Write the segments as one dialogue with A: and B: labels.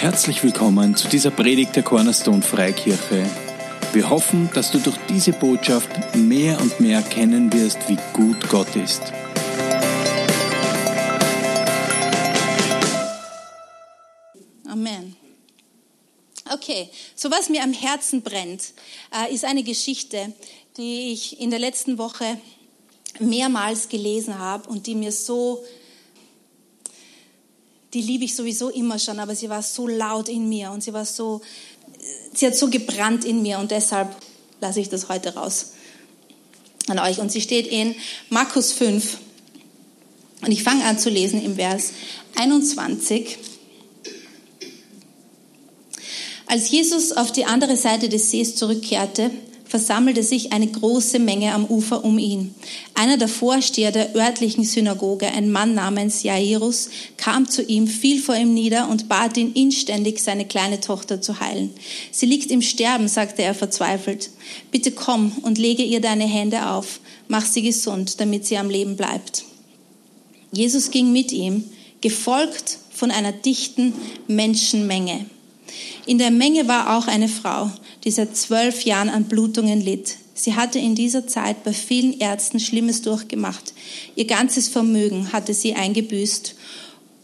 A: Herzlich willkommen zu dieser Predigt der Cornerstone Freikirche. Wir hoffen, dass du durch diese Botschaft mehr und mehr erkennen wirst, wie gut Gott ist.
B: Amen. Okay, so was mir am Herzen brennt, äh, ist eine Geschichte, die ich in der letzten Woche mehrmals gelesen habe und die mir so die liebe ich sowieso immer schon, aber sie war so laut in mir und sie war so, sie hat so gebrannt in mir und deshalb lasse ich das heute raus an euch. Und sie steht in Markus 5 und ich fange an zu lesen im Vers 21. Als Jesus auf die andere Seite des Sees zurückkehrte, versammelte sich eine große Menge am Ufer um ihn. Einer der Vorsteher der örtlichen Synagoge, ein Mann namens Jairus, kam zu ihm, fiel vor ihm nieder und bat ihn inständig, seine kleine Tochter zu heilen. Sie liegt im Sterben, sagte er verzweifelt. Bitte komm und lege ihr deine Hände auf, mach sie gesund, damit sie am Leben bleibt. Jesus ging mit ihm, gefolgt von einer dichten Menschenmenge. In der Menge war auch eine Frau, die seit zwölf Jahren an Blutungen litt. Sie hatte in dieser Zeit bei vielen Ärzten Schlimmes durchgemacht. Ihr ganzes Vermögen hatte sie eingebüßt,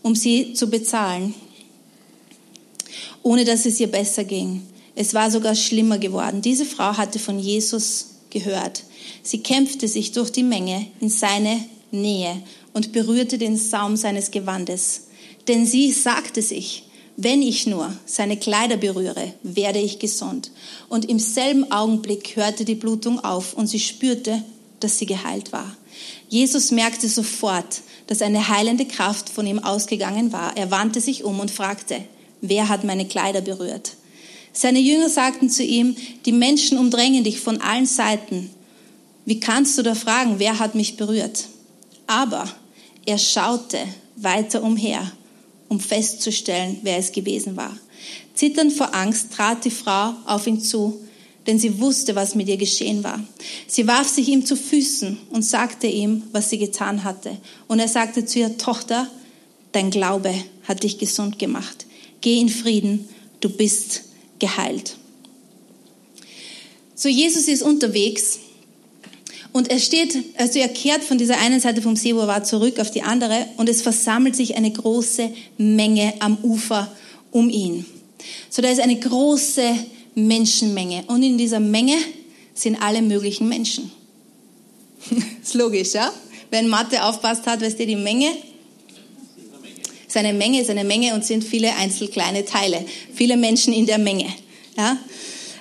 B: um sie zu bezahlen, ohne dass es ihr besser ging. Es war sogar schlimmer geworden. Diese Frau hatte von Jesus gehört. Sie kämpfte sich durch die Menge in seine Nähe und berührte den Saum seines Gewandes. Denn sie sagte sich, wenn ich nur seine Kleider berühre, werde ich gesund. Und im selben Augenblick hörte die Blutung auf und sie spürte, dass sie geheilt war. Jesus merkte sofort, dass eine heilende Kraft von ihm ausgegangen war. Er wandte sich um und fragte, wer hat meine Kleider berührt? Seine Jünger sagten zu ihm, die Menschen umdrängen dich von allen Seiten. Wie kannst du da fragen, wer hat mich berührt? Aber er schaute weiter umher um festzustellen, wer es gewesen war. Zitternd vor Angst trat die Frau auf ihn zu, denn sie wusste, was mit ihr geschehen war. Sie warf sich ihm zu Füßen und sagte ihm, was sie getan hatte. Und er sagte zu ihr, Tochter, dein Glaube hat dich gesund gemacht. Geh in Frieden, du bist geheilt. So, Jesus ist unterwegs und er steht, also er kehrt von dieser einen Seite vom See, wo er war, zurück auf die andere und es versammelt sich eine große Menge am Ufer um ihn. So, da ist eine große Menschenmenge und in dieser Menge sind alle möglichen Menschen. ist logisch, ja? Wenn Mathe aufpasst hat, weißt du, die Menge ist eine Menge, ist eine Menge und sind viele einzelne kleine Teile. Viele Menschen in der Menge. Ja?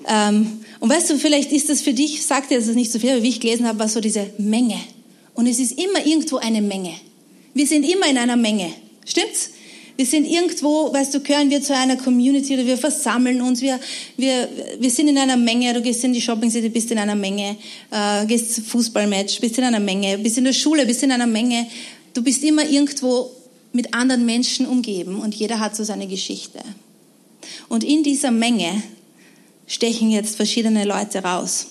B: Ähm, und weißt du, vielleicht ist das für dich, sagt er, das ist nicht so viel, aber wie ich gelesen habe, war so diese Menge. Und es ist immer irgendwo eine Menge. Wir sind immer in einer Menge. Stimmt's? Wir sind irgendwo, weißt du, gehören wir zu einer Community oder wir versammeln uns, wir, wir, wir sind in einer Menge, du gehst in die Shopping City, bist in einer Menge, äh, gehst Fußballmatch, bist in einer Menge, bist in der Schule, bist in einer Menge. Du bist immer irgendwo mit anderen Menschen umgeben und jeder hat so seine Geschichte. Und in dieser Menge stechen jetzt verschiedene Leute raus.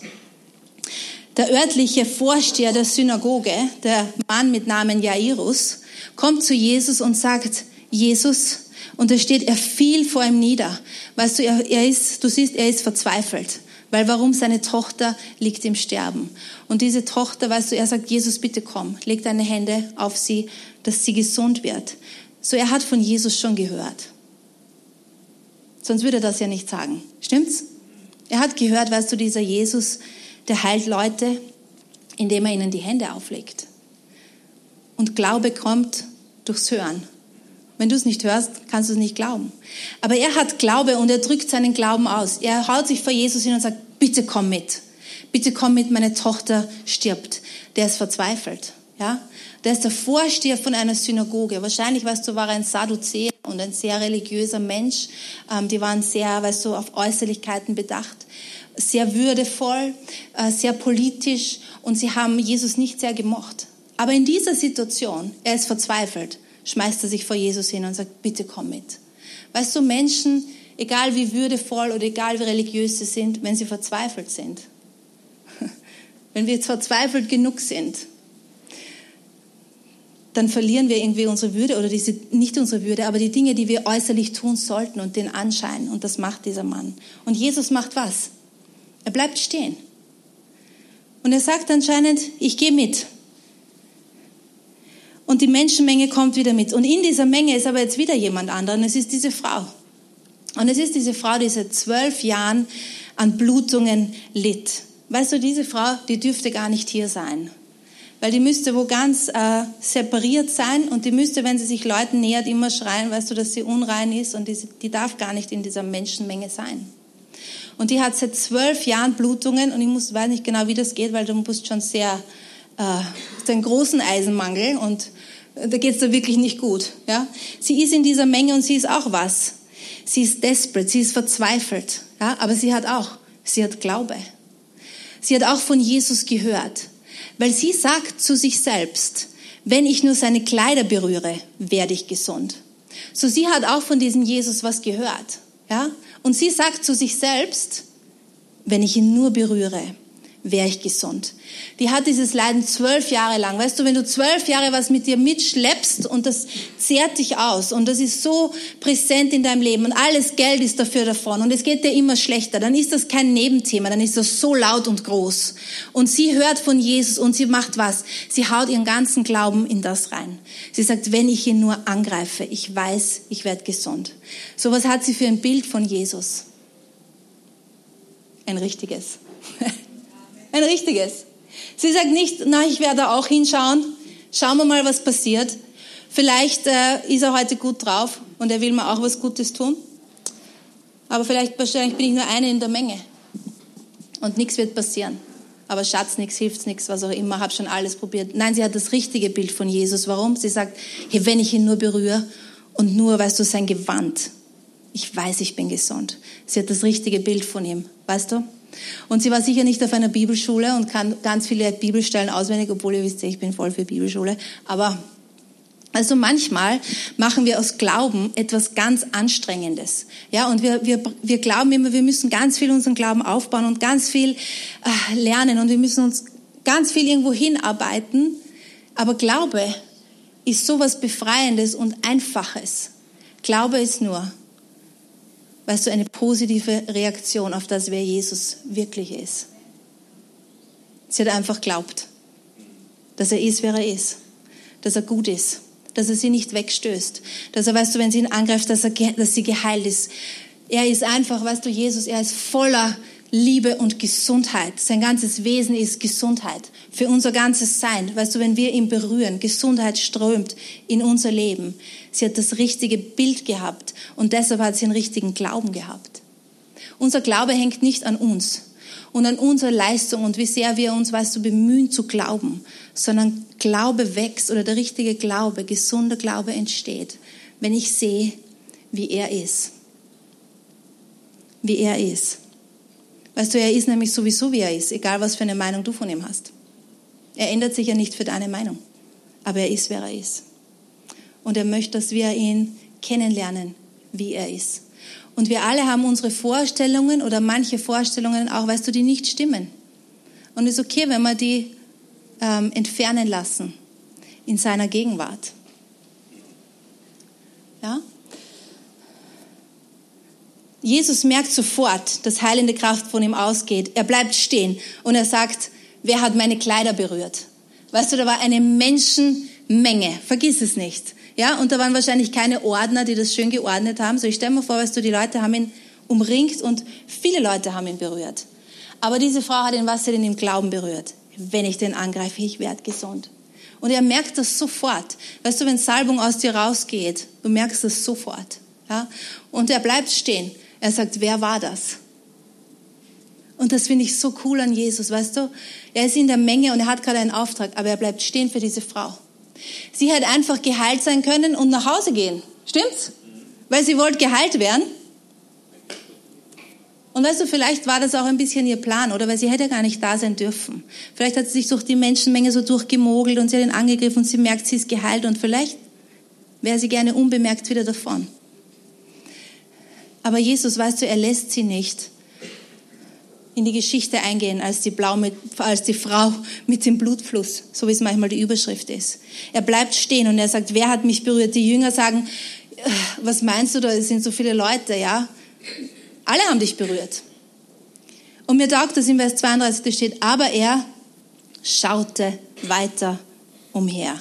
B: Der örtliche Vorsteher der Synagoge, der Mann mit Namen Jairus, kommt zu Jesus und sagt, Jesus, und da steht, er fiel vor ihm nieder. Weißt du, er, er ist, du siehst, er ist verzweifelt. Weil warum? Seine Tochter liegt im Sterben. Und diese Tochter, weißt du, er sagt, Jesus, bitte komm, leg deine Hände auf sie, dass sie gesund wird. So, er hat von Jesus schon gehört. Sonst würde er das ja nicht sagen. Stimmt's? Er hat gehört, weißt du, dieser Jesus, der heilt Leute, indem er ihnen die Hände auflegt. Und Glaube kommt durchs Hören. Wenn du es nicht hörst, kannst du es nicht glauben. Aber er hat Glaube und er drückt seinen Glauben aus. Er haut sich vor Jesus hin und sagt, bitte komm mit. Bitte komm mit, meine Tochter stirbt. Der ist verzweifelt. Ja? Der ist der Vorsteher von einer Synagoge. Wahrscheinlich, weißt du, war er ein Sadduzäer und ein sehr religiöser Mensch. Ähm, die waren sehr, weißt du, auf Äußerlichkeiten bedacht, sehr würdevoll, äh, sehr politisch und sie haben Jesus nicht sehr gemocht. Aber in dieser Situation, er ist verzweifelt, schmeißt er sich vor Jesus hin und sagt, bitte komm mit. Weißt du, Menschen, egal wie würdevoll oder egal wie religiös sie sind, wenn sie verzweifelt sind, wenn wir jetzt verzweifelt genug sind, dann verlieren wir irgendwie unsere Würde oder diese, nicht unsere Würde, aber die Dinge, die wir äußerlich tun sollten und den Anschein. Und das macht dieser Mann. Und Jesus macht was? Er bleibt stehen. Und er sagt anscheinend, ich gehe mit. Und die Menschenmenge kommt wieder mit. Und in dieser Menge ist aber jetzt wieder jemand anderer. Und es ist diese Frau. Und es ist diese Frau, die seit zwölf Jahren an Blutungen litt. Weißt du, diese Frau, die dürfte gar nicht hier sein. Weil die müsste wo ganz äh, separiert sein und die müsste, wenn sie sich Leuten nähert, immer schreien, weißt du, dass sie unrein ist und die, die darf gar nicht in dieser Menschenmenge sein. Und die hat seit zwölf Jahren Blutungen und ich muss, weiß nicht genau, wie das geht, weil du musst schon sehr, äh, einen großen Eisenmangel und da geht's da wirklich nicht gut. Ja? Sie ist in dieser Menge und sie ist auch was. Sie ist desperate, sie ist verzweifelt, ja? aber sie hat auch, sie hat Glaube. Sie hat auch von Jesus gehört, weil sie sagt zu sich selbst, wenn ich nur seine Kleider berühre, werde ich gesund. So sie hat auch von diesem Jesus was gehört, ja? Und sie sagt zu sich selbst, wenn ich ihn nur berühre, wäre ich gesund. Die hat dieses Leiden zwölf Jahre lang. Weißt du, wenn du zwölf Jahre was mit dir mitschleppst und das zehrt dich aus und das ist so präsent in deinem Leben und alles Geld ist dafür davon und es geht dir immer schlechter, dann ist das kein Nebenthema, dann ist das so laut und groß. Und sie hört von Jesus und sie macht was? Sie haut ihren ganzen Glauben in das rein. Sie sagt, wenn ich ihn nur angreife, ich weiß, ich werde gesund. So was hat sie für ein Bild von Jesus? Ein richtiges. Ein richtiges. Sie sagt nicht, na, ich werde auch hinschauen. Schauen wir mal, was passiert. Vielleicht äh, ist er heute gut drauf und er will mir auch was Gutes tun. Aber vielleicht, wahrscheinlich bin ich nur eine in der Menge. Und nichts wird passieren. Aber Schatz, nichts hilft nichts, was auch immer, habe schon alles probiert. Nein, sie hat das richtige Bild von Jesus. Warum? Sie sagt, hey, wenn ich ihn nur berühre und nur, weißt du, sein Gewand, ich weiß, ich bin gesund. Sie hat das richtige Bild von ihm, weißt du? Und sie war sicher nicht auf einer Bibelschule und kann ganz viele Bibelstellen auswendig, obwohl ihr wisst, ich bin voll für Bibelschule. Aber also manchmal machen wir aus Glauben etwas ganz Anstrengendes. Ja, und wir, wir, wir glauben immer, wir müssen ganz viel unseren Glauben aufbauen und ganz viel äh, lernen und wir müssen uns ganz viel irgendwo hinarbeiten. Aber Glaube ist sowas Befreiendes und Einfaches. Glaube ist nur, weißt du, eine positive Reaktion auf das, wer Jesus wirklich ist. Sie hat einfach glaubt, dass er ist, wer er ist, dass er gut ist, dass er sie nicht wegstößt, dass er, weißt du, wenn sie ihn angreift, dass, er, dass sie geheilt ist. Er ist einfach, weißt du, Jesus, er ist voller Liebe und Gesundheit. Sein ganzes Wesen ist Gesundheit. Für unser ganzes Sein. Weißt du, wenn wir ihn berühren, Gesundheit strömt in unser Leben. Sie hat das richtige Bild gehabt und deshalb hat sie einen richtigen Glauben gehabt. Unser Glaube hängt nicht an uns und an unserer Leistung und wie sehr wir uns, weißt du, bemühen zu glauben, sondern Glaube wächst oder der richtige Glaube, gesunder Glaube entsteht, wenn ich sehe, wie er ist. Wie er ist. Weißt du, er ist nämlich sowieso, wie er ist, egal was für eine Meinung du von ihm hast. Er ändert sich ja nicht für deine Meinung, aber er ist, wer er ist. Und er möchte, dass wir ihn kennenlernen, wie er ist. Und wir alle haben unsere Vorstellungen oder manche Vorstellungen auch, weißt du, die nicht stimmen. Und es ist okay, wenn wir die ähm, entfernen lassen in seiner Gegenwart. Ja? Jesus merkt sofort, dass heilende Kraft von ihm ausgeht. Er bleibt stehen und er sagt, wer hat meine Kleider berührt? Weißt du, da war eine Menschenmenge. Vergiss es nicht. Ja, und da waren wahrscheinlich keine Ordner, die das schön geordnet haben. So, ich stelle mir vor, weißt du, die Leute haben ihn umringt und viele Leute haben ihn berührt. Aber diese Frau hat ihn, was sie denn im Glauben berührt? Wenn ich den angreife, ich werde gesund. Und er merkt das sofort. Weißt du, wenn Salbung aus dir rausgeht, du merkst das sofort. Ja? Und er bleibt stehen. Er sagt, wer war das? Und das finde ich so cool an Jesus, weißt du? Er ist in der Menge und er hat gerade einen Auftrag, aber er bleibt stehen für diese Frau. Sie hätte einfach geheilt sein können und nach Hause gehen. Stimmt's? Weil sie wollte geheilt werden. Und weißt du, vielleicht war das auch ein bisschen ihr Plan, oder weil sie hätte gar nicht da sein dürfen. Vielleicht hat sie sich durch die Menschenmenge so durchgemogelt und sie hat ihn angegriffen und sie merkt, sie ist geheilt und vielleicht wäre sie gerne unbemerkt wieder davon. Aber Jesus, weißt du, er lässt sie nicht. in die Geschichte eingehen als die, mit, als die Frau mit dem Blutfluss, so wie es manchmal die Überschrift ist. Er bleibt stehen und er sagt, wer hat mich berührt? Die Jünger sagen, äh, was meinst du da? Es sind so viele Leute, ja? Alle haben dich berührt. Und mir taugt das in Vers 32, da steht, aber er schaute weiter umher.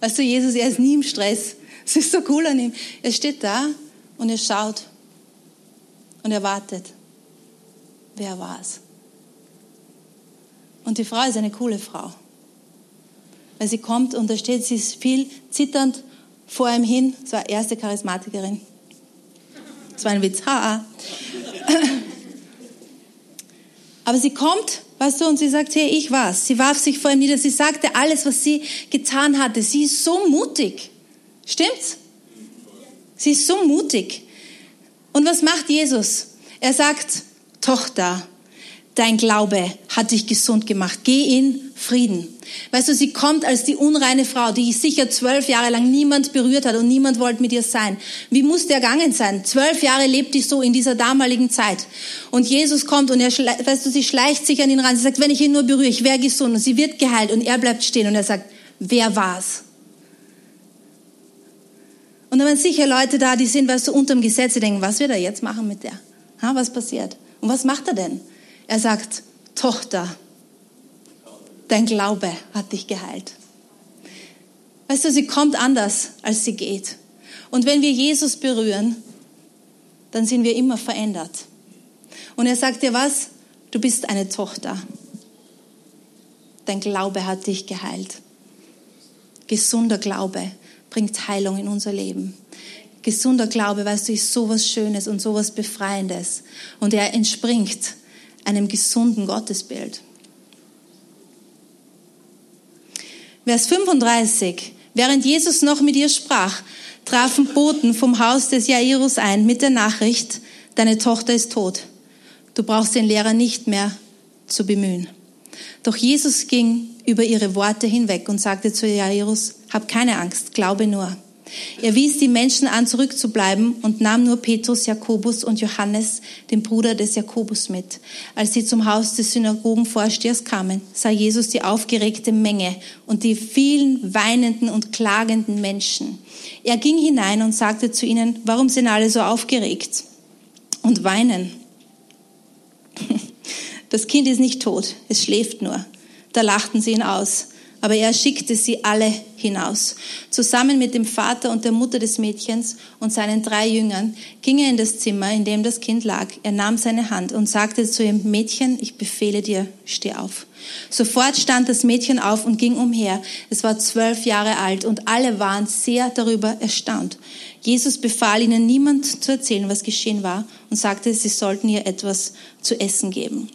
B: Weißt du, Jesus, er ist nie im Stress. Es ist so cool an ihm. Er steht da und er schaut und er wartet wer war es? Und die Frau ist eine coole Frau. Weil sie kommt und da steht, sie viel zitternd vor ihm hin. Das war erste Charismatikerin. Das war ein Witz. Ha. Aber sie kommt, weißt du, und sie sagt, hey, ich war's. Sie warf sich vor ihm nieder. Sie sagte alles, was sie getan hatte. Sie ist so mutig. Stimmt's? Sie ist so mutig. Und was macht Jesus? Er sagt, Tochter, dein Glaube hat dich gesund gemacht. Geh in Frieden. Weißt du, sie kommt als die unreine Frau, die sicher zwölf Jahre lang niemand berührt hat und niemand wollte mit ihr sein. Wie muss der ergangen sein? Zwölf Jahre lebt die so in dieser damaligen Zeit. Und Jesus kommt und er, weißt du, sie schleicht sich an ihn ran. Sie sagt, wenn ich ihn nur berühre, ich wäre gesund. Und sie wird geheilt und er bleibt stehen und er sagt, wer war's? Und da waren sicher Leute da, die sind, weißt du, unterm Gesetz, die denken, was wird er jetzt machen mit der? Ha, was passiert? Und was macht er denn? Er sagt, Tochter, dein Glaube hat dich geheilt. Weißt du, sie kommt anders, als sie geht. Und wenn wir Jesus berühren, dann sind wir immer verändert. Und er sagt dir was? Du bist eine Tochter. Dein Glaube hat dich geheilt. Gesunder Glaube bringt Heilung in unser Leben. Gesunder Glaube, weißt du, ist sowas Schönes und sowas Befreiendes. Und er entspringt einem gesunden Gottesbild. Vers 35. Während Jesus noch mit ihr sprach, trafen Boten vom Haus des Jairus ein mit der Nachricht, deine Tochter ist tot. Du brauchst den Lehrer nicht mehr zu bemühen. Doch Jesus ging über ihre Worte hinweg und sagte zu Jairus, hab keine Angst, glaube nur. Er wies die Menschen an, zurückzubleiben und nahm nur Petrus, Jakobus und Johannes, den Bruder des Jakobus, mit. Als sie zum Haus des Synagogenvorstehers kamen, sah Jesus die aufgeregte Menge und die vielen weinenden und klagenden Menschen. Er ging hinein und sagte zu ihnen, warum sind alle so aufgeregt und weinen? Das Kind ist nicht tot, es schläft nur. Da lachten sie ihn aus aber er schickte sie alle hinaus. Zusammen mit dem Vater und der Mutter des Mädchens und seinen drei Jüngern ging er in das Zimmer, in dem das Kind lag. Er nahm seine Hand und sagte zu ihm, Mädchen, ich befehle dir, steh auf. Sofort stand das Mädchen auf und ging umher. Es war zwölf Jahre alt und alle waren sehr darüber erstaunt. Jesus befahl ihnen, niemand zu erzählen, was geschehen war und sagte, sie sollten ihr etwas zu essen geben.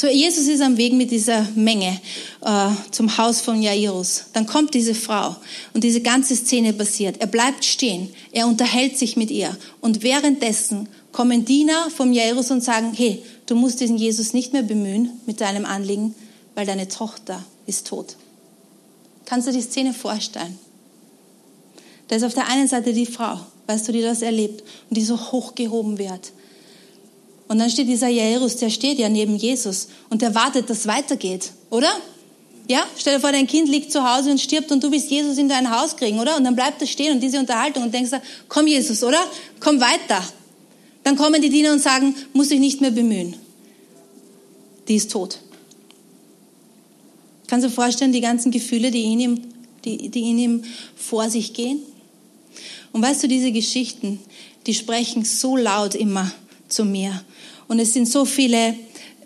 B: So, Jesus ist am Weg mit dieser Menge äh, zum Haus von Jairus. Dann kommt diese Frau und diese ganze Szene passiert. Er bleibt stehen, er unterhält sich mit ihr und währenddessen kommen Diener vom Jairus und sagen, hey, du musst diesen Jesus nicht mehr bemühen mit deinem Anliegen, weil deine Tochter ist tot. Kannst du die Szene vorstellen? Da ist auf der einen Seite die Frau, weißt du, die das erlebt und die so hochgehoben wird. Und dann steht dieser Jairus, der steht ja neben Jesus und der wartet, dass weitergeht, oder? Ja, stell dir vor, dein Kind liegt zu Hause und stirbt und du willst Jesus in dein Haus kriegen, oder? Und dann bleibt er stehen und diese Unterhaltung und denkst, komm Jesus, oder? Komm weiter. Dann kommen die Diener und sagen, muss ich nicht mehr bemühen. Die ist tot. Kannst du dir vorstellen, die ganzen Gefühle, die in ihm, die, die in ihm vor sich gehen? Und weißt du, diese Geschichten, die sprechen so laut immer zu mir. Und es sind so viele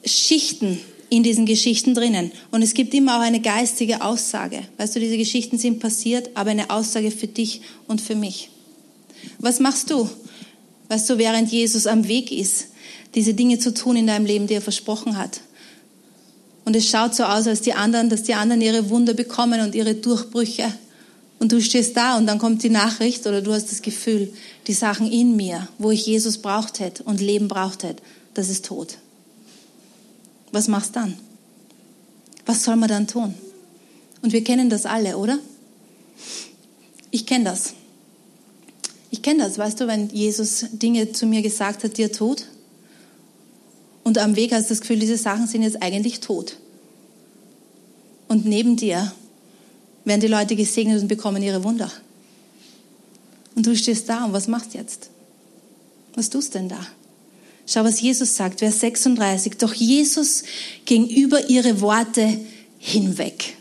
B: Schichten in diesen Geschichten drinnen. Und es gibt immer auch eine geistige Aussage. Weißt du, diese Geschichten sind passiert, aber eine Aussage für dich und für mich. Was machst du, weißt du, während Jesus am Weg ist, diese Dinge zu tun in deinem Leben, die er versprochen hat? Und es schaut so aus, als die anderen, dass die anderen ihre Wunder bekommen und ihre Durchbrüche. Und du stehst da und dann kommt die Nachricht oder du hast das Gefühl, die Sachen in mir, wo ich Jesus braucht hätte und Leben braucht hätte, das ist tot. Was machst du dann? Was soll man dann tun? Und wir kennen das alle, oder? Ich kenne das. Ich kenne das, weißt du, wenn Jesus Dinge zu mir gesagt hat, die er tut. Und am Weg hast du das Gefühl, diese Sachen sind jetzt eigentlich tot. Und neben dir werden die Leute gesegnet und bekommen ihre Wunder. Und du stehst da und was machst jetzt? Was tust denn da? Schau, was Jesus sagt, Vers 36. Doch Jesus ging über ihre Worte hinweg.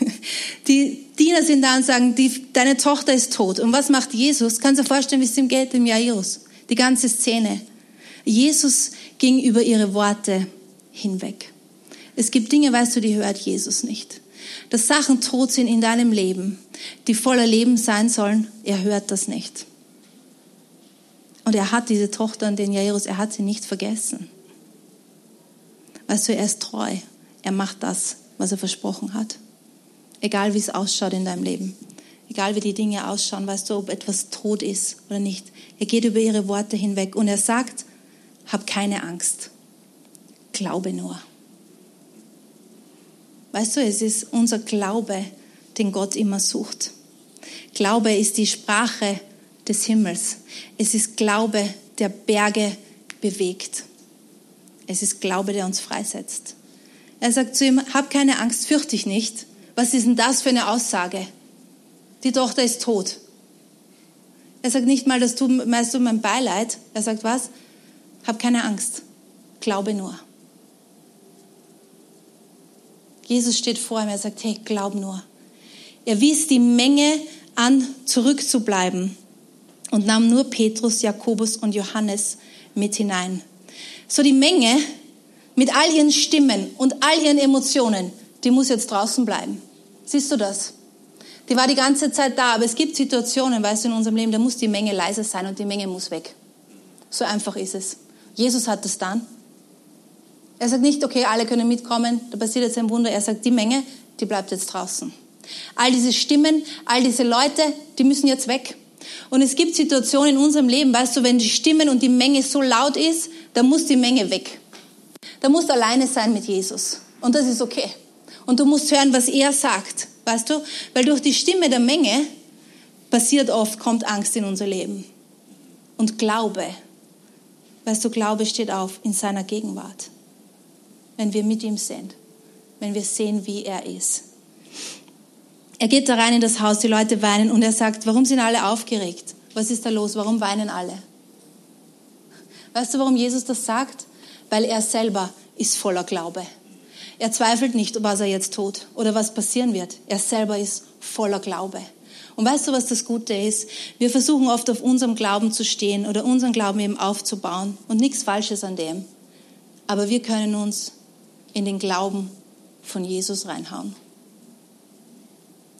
B: Die Diener sind da und sagen, die, deine Tochter ist tot. Und was macht Jesus? Kannst du dir vorstellen, wie es ihm geht im Jairus? Die ganze Szene. Jesus ging über ihre Worte hinweg. Es gibt Dinge, weißt du, die hört Jesus nicht. Dass Sachen tot sind in deinem Leben, die voller Leben sein sollen, er hört das nicht. Und er hat diese Tochter und den Jairus, er hat sie nicht vergessen. Weißt du, er ist treu. Er macht das, was er versprochen hat. Egal wie es ausschaut in deinem Leben. Egal wie die Dinge ausschauen, weißt du, ob etwas tot ist oder nicht. Er geht über ihre Worte hinweg und er sagt, hab keine Angst. Glaube nur. Weißt du, es ist unser Glaube, den Gott immer sucht. Glaube ist die Sprache des Himmels. Es ist Glaube, der Berge bewegt. Es ist Glaube, der uns freisetzt. Er sagt zu ihm, hab keine Angst, fürchte dich nicht. Was ist denn das für eine Aussage? Die Tochter ist tot. Er sagt nicht mal, dass du, meinst du mein Beileid. Er sagt was? Hab keine Angst. Glaube nur. Jesus steht vor ihm, er sagt, hey, glaub nur. Er wies die Menge an, zurückzubleiben und nahm nur Petrus, Jakobus und Johannes mit hinein. So die Menge mit all ihren Stimmen und all ihren Emotionen, die muss jetzt draußen bleiben. Siehst du das? Die war die ganze Zeit da, aber es gibt Situationen, weißt du, in unserem Leben, da muss die Menge leise sein und die Menge muss weg. So einfach ist es. Jesus hat das dann. Er sagt nicht, okay, alle können mitkommen, da passiert jetzt ein Wunder. Er sagt, die Menge, die bleibt jetzt draußen. All diese Stimmen, all diese Leute, die müssen jetzt weg. Und es gibt Situationen in unserem Leben, weißt du, wenn die Stimmen und die Menge so laut ist, dann muss die Menge weg. Da musst du alleine sein mit Jesus. Und das ist okay. Und du musst hören, was er sagt. Weißt du? Weil durch die Stimme der Menge passiert oft, kommt Angst in unser Leben. Und Glaube. Weißt du, Glaube steht auf in seiner Gegenwart. Wenn wir mit ihm sind. Wenn wir sehen, wie er ist. Er geht da rein in das Haus, die Leute weinen und er sagt, warum sind alle aufgeregt? Was ist da los? Warum weinen alle? Weißt du, warum Jesus das sagt? Weil er selber ist voller Glaube. Er zweifelt nicht, was er jetzt tut oder was passieren wird. Er selber ist voller Glaube. Und weißt du, was das Gute ist? Wir versuchen oft auf unserem Glauben zu stehen oder unseren Glauben eben aufzubauen und nichts Falsches an dem. Aber wir können uns in den Glauben von Jesus reinhauen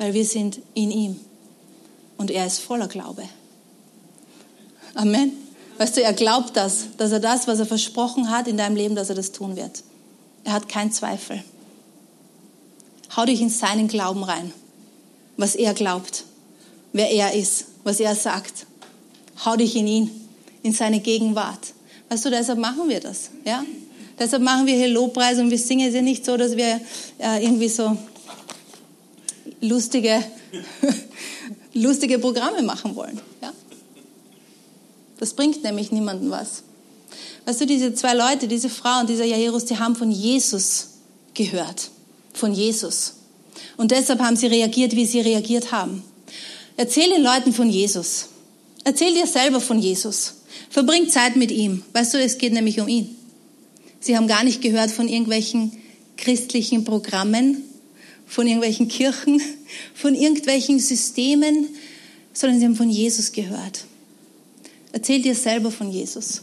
B: weil wir sind in ihm und er ist voller Glaube. Amen. Weißt du, er glaubt das, dass er das, was er versprochen hat in deinem Leben, dass er das tun wird. Er hat keinen Zweifel. Hau dich in seinen Glauben rein, was er glaubt, wer er ist, was er sagt. Hau dich in ihn, in seine Gegenwart. Weißt du, deshalb machen wir das. Ja? Deshalb machen wir hier Lobpreis und wir singen es ja nicht so, dass wir äh, irgendwie so lustige, lustige Programme machen wollen. Ja? Das bringt nämlich niemandem was. Weißt du, diese zwei Leute, diese Frau und dieser Jairus, die haben von Jesus gehört. Von Jesus. Und deshalb haben sie reagiert, wie sie reagiert haben. Erzähl den Leuten von Jesus. Erzähl dir selber von Jesus. Verbring Zeit mit ihm. Weißt du, es geht nämlich um ihn. Sie haben gar nicht gehört von irgendwelchen christlichen Programmen, von irgendwelchen Kirchen, von irgendwelchen Systemen, sondern sie haben von Jesus gehört. Erzähl dir selber von Jesus.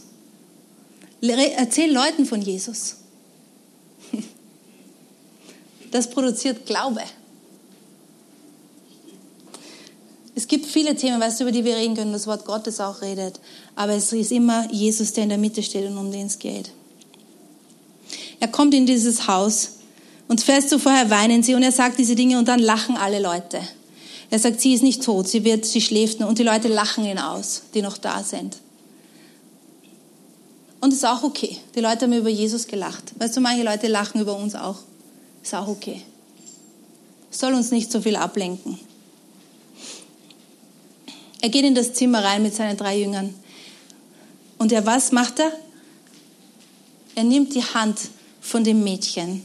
B: Erzähl Leuten von Jesus. Das produziert Glaube. Es gibt viele Themen, weißt du, über die wir reden können, das Wort Gottes auch redet. Aber es ist immer Jesus, der in der Mitte steht und um den es geht. Er kommt in dieses Haus und fest vorher weinen sie und er sagt diese Dinge und dann lachen alle Leute. Er sagt, sie ist nicht tot, sie wird, sie schläft nur und die Leute lachen ihn aus, die noch da sind. Und es ist auch okay. Die Leute haben über Jesus gelacht. Weißt du, manche Leute lachen über uns auch. Ist auch okay. Soll uns nicht so viel ablenken. Er geht in das Zimmer rein mit seinen drei Jüngern. Und er, was macht er? er nimmt die Hand von dem Mädchen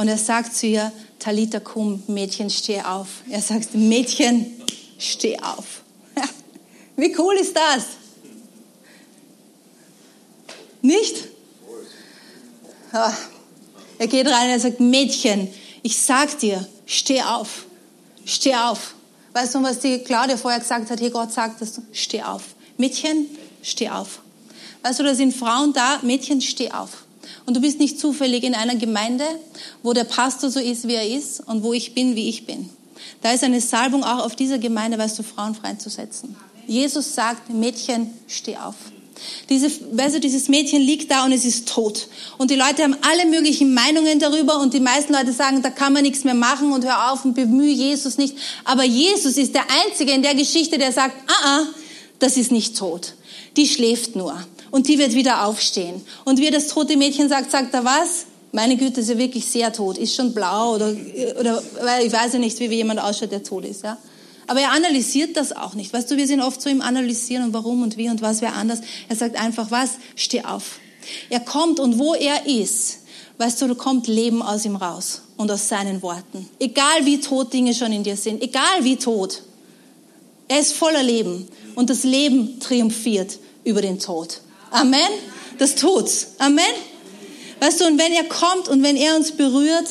B: und er sagt zu ihr, Talita kum, Mädchen, steh auf. Er sagt, Mädchen, steh auf. Wie cool ist das? Nicht? Er geht rein und er sagt, Mädchen, ich sag dir, steh auf. Steh auf. Weißt du, was die Claudia vorher gesagt hat? Hier, Gott sagt das, steh auf. Mädchen, steh auf. Weißt du, da sind Frauen da, Mädchen, steh auf. Und du bist nicht zufällig in einer Gemeinde, wo der Pastor so ist, wie er ist und wo ich bin, wie ich bin. Da ist eine Salbung auch auf dieser Gemeinde, weißt du, Frauen freizusetzen. Jesus sagt, Mädchen, steh auf. Diese, weißt du, dieses Mädchen liegt da und es ist tot. Und die Leute haben alle möglichen Meinungen darüber und die meisten Leute sagen, da kann man nichts mehr machen und hör auf und bemühe Jesus nicht. Aber Jesus ist der Einzige in der Geschichte, der sagt, ah, ah, das ist nicht tot. Die schläft nur und die wird wieder aufstehen. Und wie das tote Mädchen sagt, sagt er was? Meine Güte, ist ja wirklich sehr tot. Ist schon blau oder, oder ich weiß ja nicht, wie jemand ausschaut, der tot ist. Ja? Aber er analysiert das auch nicht. Weißt du, wir sind oft so im Analysieren und warum und wie und was wäre anders. Er sagt einfach was, steh auf. Er kommt und wo er ist, weißt du, da kommt Leben aus ihm raus und aus seinen Worten. Egal wie tot Dinge schon in dir sind, egal wie tot. Er ist voller Leben und das Leben triumphiert über den Tod. Amen. Das tut's. Amen. Weißt du, und wenn er kommt und wenn er uns berührt,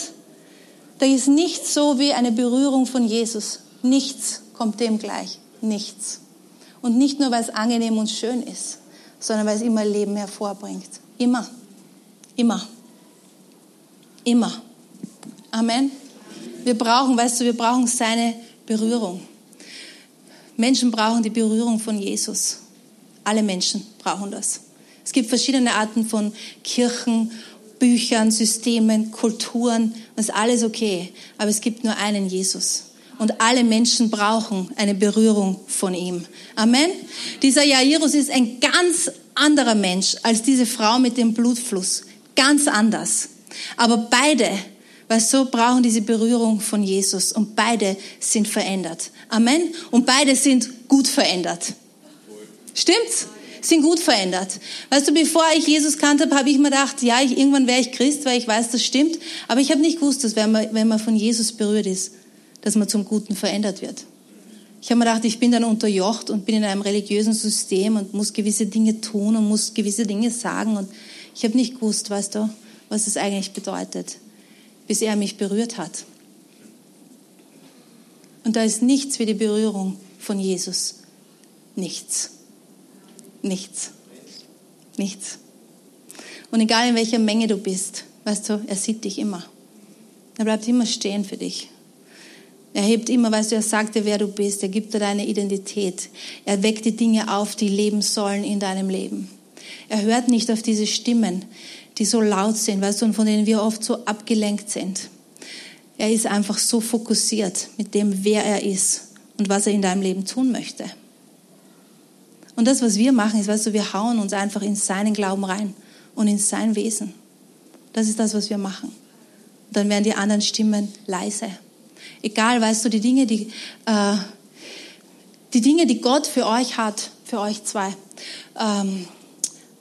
B: da ist nichts so wie eine Berührung von Jesus. Nichts kommt dem gleich. Nichts. Und nicht nur, weil es angenehm und schön ist, sondern weil es immer Leben hervorbringt. Immer. Immer. Immer. Amen. Wir brauchen, weißt du, wir brauchen seine Berührung. Menschen brauchen die Berührung von Jesus. Alle Menschen brauchen das. Es gibt verschiedene Arten von Kirchen, Büchern, Systemen, Kulturen. Das ist alles okay. Aber es gibt nur einen Jesus und alle Menschen brauchen eine Berührung von ihm. Amen. Dieser Jairus ist ein ganz anderer Mensch als diese Frau mit dem Blutfluss. Ganz anders. Aber beide, weil so brauchen diese Berührung von Jesus und beide sind verändert. Amen. Und beide sind gut verändert. Stimmt's? Sind gut verändert. Weißt du, bevor ich Jesus kannte habe, ich mir gedacht, ja, ich, irgendwann wäre ich Christ, weil ich weiß, das stimmt. Aber ich habe nicht gewusst, dass wenn man, wenn man von Jesus berührt ist, dass man zum Guten verändert wird. Ich habe mir gedacht, ich bin dann unterjocht und bin in einem religiösen System und muss gewisse Dinge tun und muss gewisse Dinge sagen. Und ich habe nicht gewusst, weißt du, was es eigentlich bedeutet, bis er mich berührt hat. Und da ist nichts wie die Berührung von Jesus. Nichts. Nichts. Nichts. Und egal in welcher Menge du bist, weißt du, er sieht dich immer. Er bleibt immer stehen für dich. Er hebt immer, weißt du, er sagt dir, wer du bist. Er gibt dir deine Identität. Er weckt die Dinge auf, die leben sollen in deinem Leben. Er hört nicht auf diese Stimmen, die so laut sind, weißt du, und von denen wir oft so abgelenkt sind. Er ist einfach so fokussiert mit dem, wer er ist und was er in deinem Leben tun möchte. Und das, was wir machen, ist, weißt du, wir hauen uns einfach in seinen Glauben rein und in sein Wesen. Das ist das, was wir machen. Und dann werden die anderen Stimmen leise. Egal, weißt du, die Dinge, die, äh, die Dinge, die Gott für euch hat, für euch zwei. Ähm,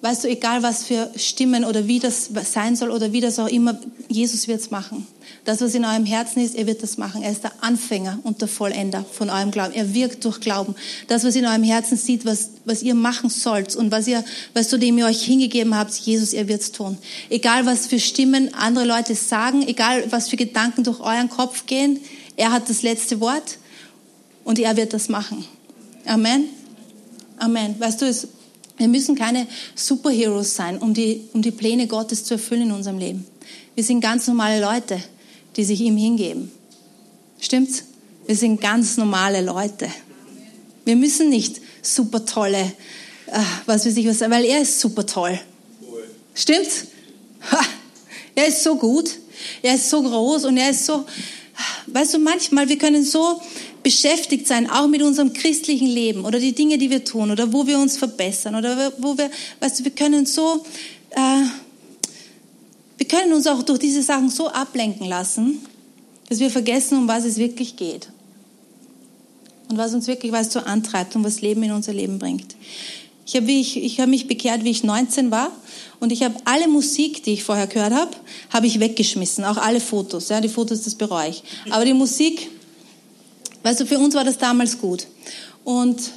B: weißt du, egal was für Stimmen oder wie das sein soll oder wie das auch immer, Jesus wird es machen. Das, was in eurem Herzen ist, er wird das machen. Er ist der Anfänger und der Vollender von eurem Glauben. Er wirkt durch Glauben. Das, was in eurem Herzen sieht, was, was ihr machen sollt und was ihr, was du dem ihr euch hingegeben habt, Jesus, er wird's tun. Egal, was für Stimmen andere Leute sagen, egal, was für Gedanken durch euren Kopf gehen, er hat das letzte Wort und er wird das machen. Amen. Amen. Weißt du, es, wir müssen keine Superheroes sein, um die, um die Pläne Gottes zu erfüllen in unserem Leben. Wir sind ganz normale Leute, die sich ihm hingeben. Stimmt's? Wir sind ganz normale Leute. Wir müssen nicht super tolle, äh, was weiß ich was, weil er ist super toll. Stimmt's? Ha, er ist so gut, er ist so groß und er ist so, Weißt du, manchmal, wir können so beschäftigt sein, auch mit unserem christlichen Leben oder die Dinge, die wir tun oder wo wir uns verbessern oder wo wir, weißt du, wir können so, äh, wir können uns auch durch diese Sachen so ablenken lassen, dass wir vergessen, um was es wirklich geht. Und was uns wirklich, was so antreibt und was Leben in unser Leben bringt. Ich habe ich, ich hab mich bekehrt, wie ich 19 war. Und ich habe alle Musik, die ich vorher gehört habe, habe ich weggeschmissen. Auch alle Fotos. Ja, die Fotos, das bereue ich. Aber die Musik, weißt du, für uns war das damals gut. Und,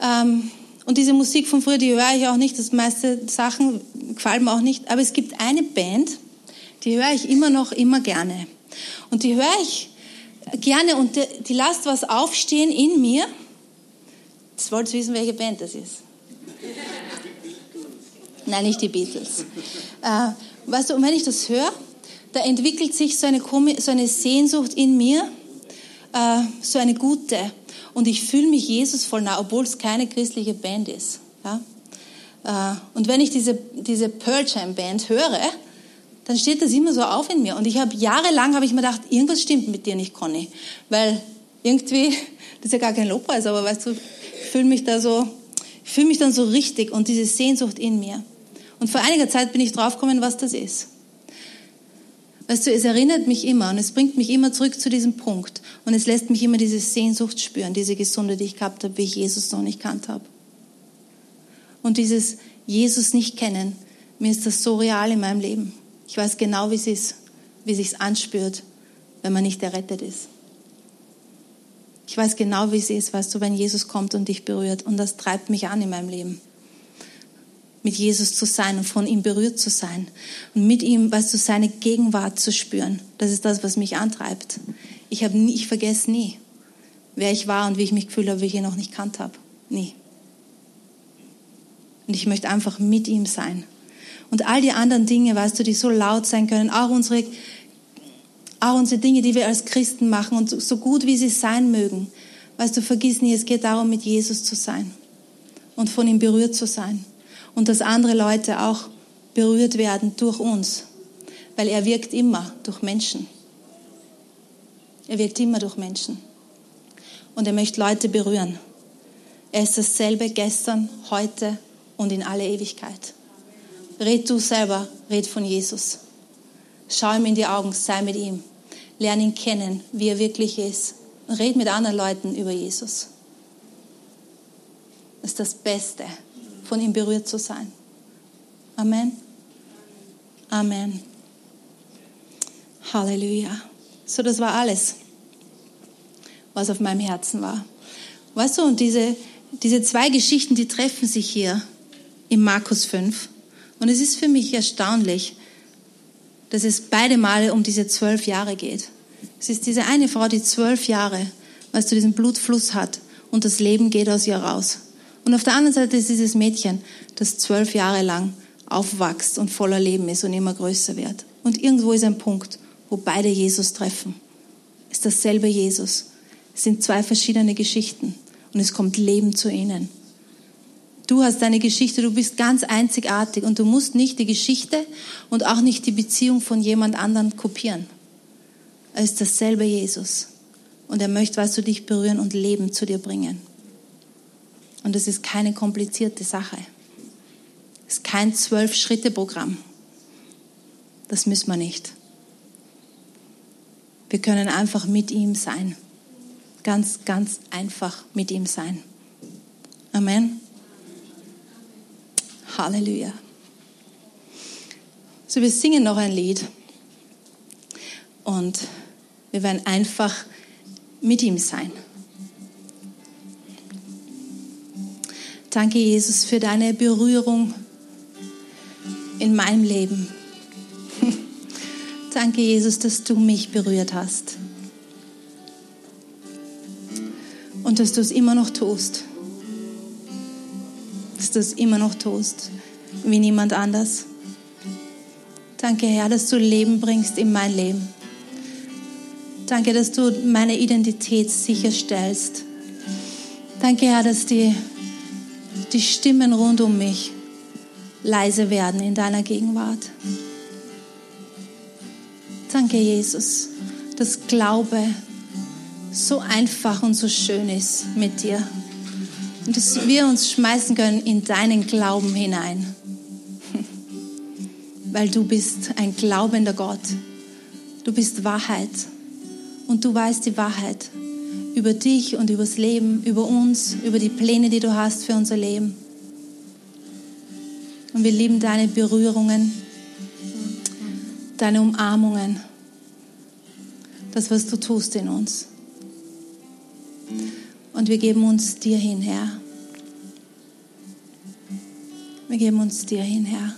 B: ähm, und diese Musik von früher, die höre ich auch nicht. Das meiste Sachen gefallen mir auch nicht. Aber es gibt eine Band, die höre ich immer noch, immer gerne. Und die höre ich gerne und die, die lasst was aufstehen in mir. Jetzt wollt ihr wissen, welche Band das ist. Nein, nicht die Beatles. Äh, weißt du, und wenn ich das höre, da entwickelt sich so eine, so eine Sehnsucht in mir, äh, so eine gute. Und ich fühle mich Jesus voll nah, obwohl es keine christliche Band ist. Ja? Äh, und wenn ich diese, diese Pearl Jam Band höre, dann steht das immer so auf in mir. Und ich habe jahrelang habe ich mir gedacht, irgendwas stimmt mit dir nicht, Conny, weil irgendwie das ist ja gar kein Lobpreis, aber weißt du, ich fühle mich da so, ich fühle mich dann so richtig und diese Sehnsucht in mir. Und vor einiger Zeit bin ich draufgekommen, was das ist. Weißt du, es erinnert mich immer und es bringt mich immer zurück zu diesem Punkt. Und es lässt mich immer diese Sehnsucht spüren, diese Gesunde, die ich gehabt habe, wie ich Jesus noch nicht kannt habe. Und dieses Jesus nicht kennen, mir ist das so real in meinem Leben. Ich weiß genau, wie es ist, wie es sich anspürt, wenn man nicht errettet ist. Ich weiß genau, wie es ist, weißt du, wenn Jesus kommt und dich berührt. Und das treibt mich an in meinem Leben mit Jesus zu sein und von ihm berührt zu sein und mit ihm, weißt du, seine Gegenwart zu spüren. Das ist das, was mich antreibt. Ich habe nie, ich vergesse nie, wer ich war und wie ich mich gefühlt habe, wie ich ihn noch nicht kannt habe. Nie. Und ich möchte einfach mit ihm sein. Und all die anderen Dinge, weißt du, die so laut sein können, auch unsere, auch unsere Dinge, die wir als Christen machen und so gut wie sie sein mögen, weißt du, vergiss nie, es geht darum, mit Jesus zu sein und von ihm berührt zu sein und dass andere Leute auch berührt werden durch uns, weil er wirkt immer durch Menschen. Er wirkt immer durch Menschen und er möchte Leute berühren. Er ist dasselbe gestern, heute und in alle Ewigkeit. Red du selber, red von Jesus. Schau ihm in die Augen, sei mit ihm. Lern ihn kennen, wie er wirklich ist. red mit anderen Leuten über Jesus. Das ist das Beste, von ihm berührt zu sein. Amen. Amen. Halleluja. So, das war alles, was auf meinem Herzen war. Weißt du, und diese, diese zwei Geschichten, die treffen sich hier im Markus 5. Und es ist für mich erstaunlich, dass es beide Male um diese zwölf Jahre geht. Es ist diese eine Frau, die zwölf Jahre, weißt du, diesen Blutfluss hat und das Leben geht aus ihr raus. Und auf der anderen Seite ist dieses Mädchen, das zwölf Jahre lang aufwächst und voller Leben ist und immer größer wird. Und irgendwo ist ein Punkt, wo beide Jesus treffen. Ist dasselbe Jesus. Es sind zwei verschiedene Geschichten und es kommt Leben zu ihnen. Du hast deine Geschichte, du bist ganz einzigartig und du musst nicht die Geschichte und auch nicht die Beziehung von jemand anderem kopieren. Es ist dasselbe Jesus und er möchte, weißt du, dich berühren und Leben zu dir bringen. Und es ist keine komplizierte Sache. Es ist kein Zwölf-Schritte-Programm. Das müssen wir nicht. Wir können einfach mit ihm sein. Ganz, ganz einfach mit ihm sein. Amen. Halleluja. So, wir singen noch ein Lied. Und wir werden einfach mit ihm sein. Danke, Jesus, für deine Berührung in meinem Leben. Danke, Jesus, dass du mich berührt hast. Und dass du es immer noch tust. Dass du es immer noch tust, wie niemand anders. Danke, Herr, dass du Leben bringst in mein Leben. Danke, dass du meine Identität sicherstellst. Danke, Herr, dass die die Stimmen rund um mich leise werden in deiner Gegenwart. Danke, Jesus, dass Glaube so einfach und so schön ist mit dir. Und dass wir uns schmeißen können in deinen Glauben hinein. Weil du bist ein glaubender Gott. Du bist Wahrheit. Und du weißt die Wahrheit über dich und über das Leben, über uns, über die Pläne, die du hast für unser Leben. Und wir lieben deine Berührungen, deine Umarmungen, das, was du tust in uns. Und wir geben uns dir hin, Herr. Wir geben uns dir hin, Herr.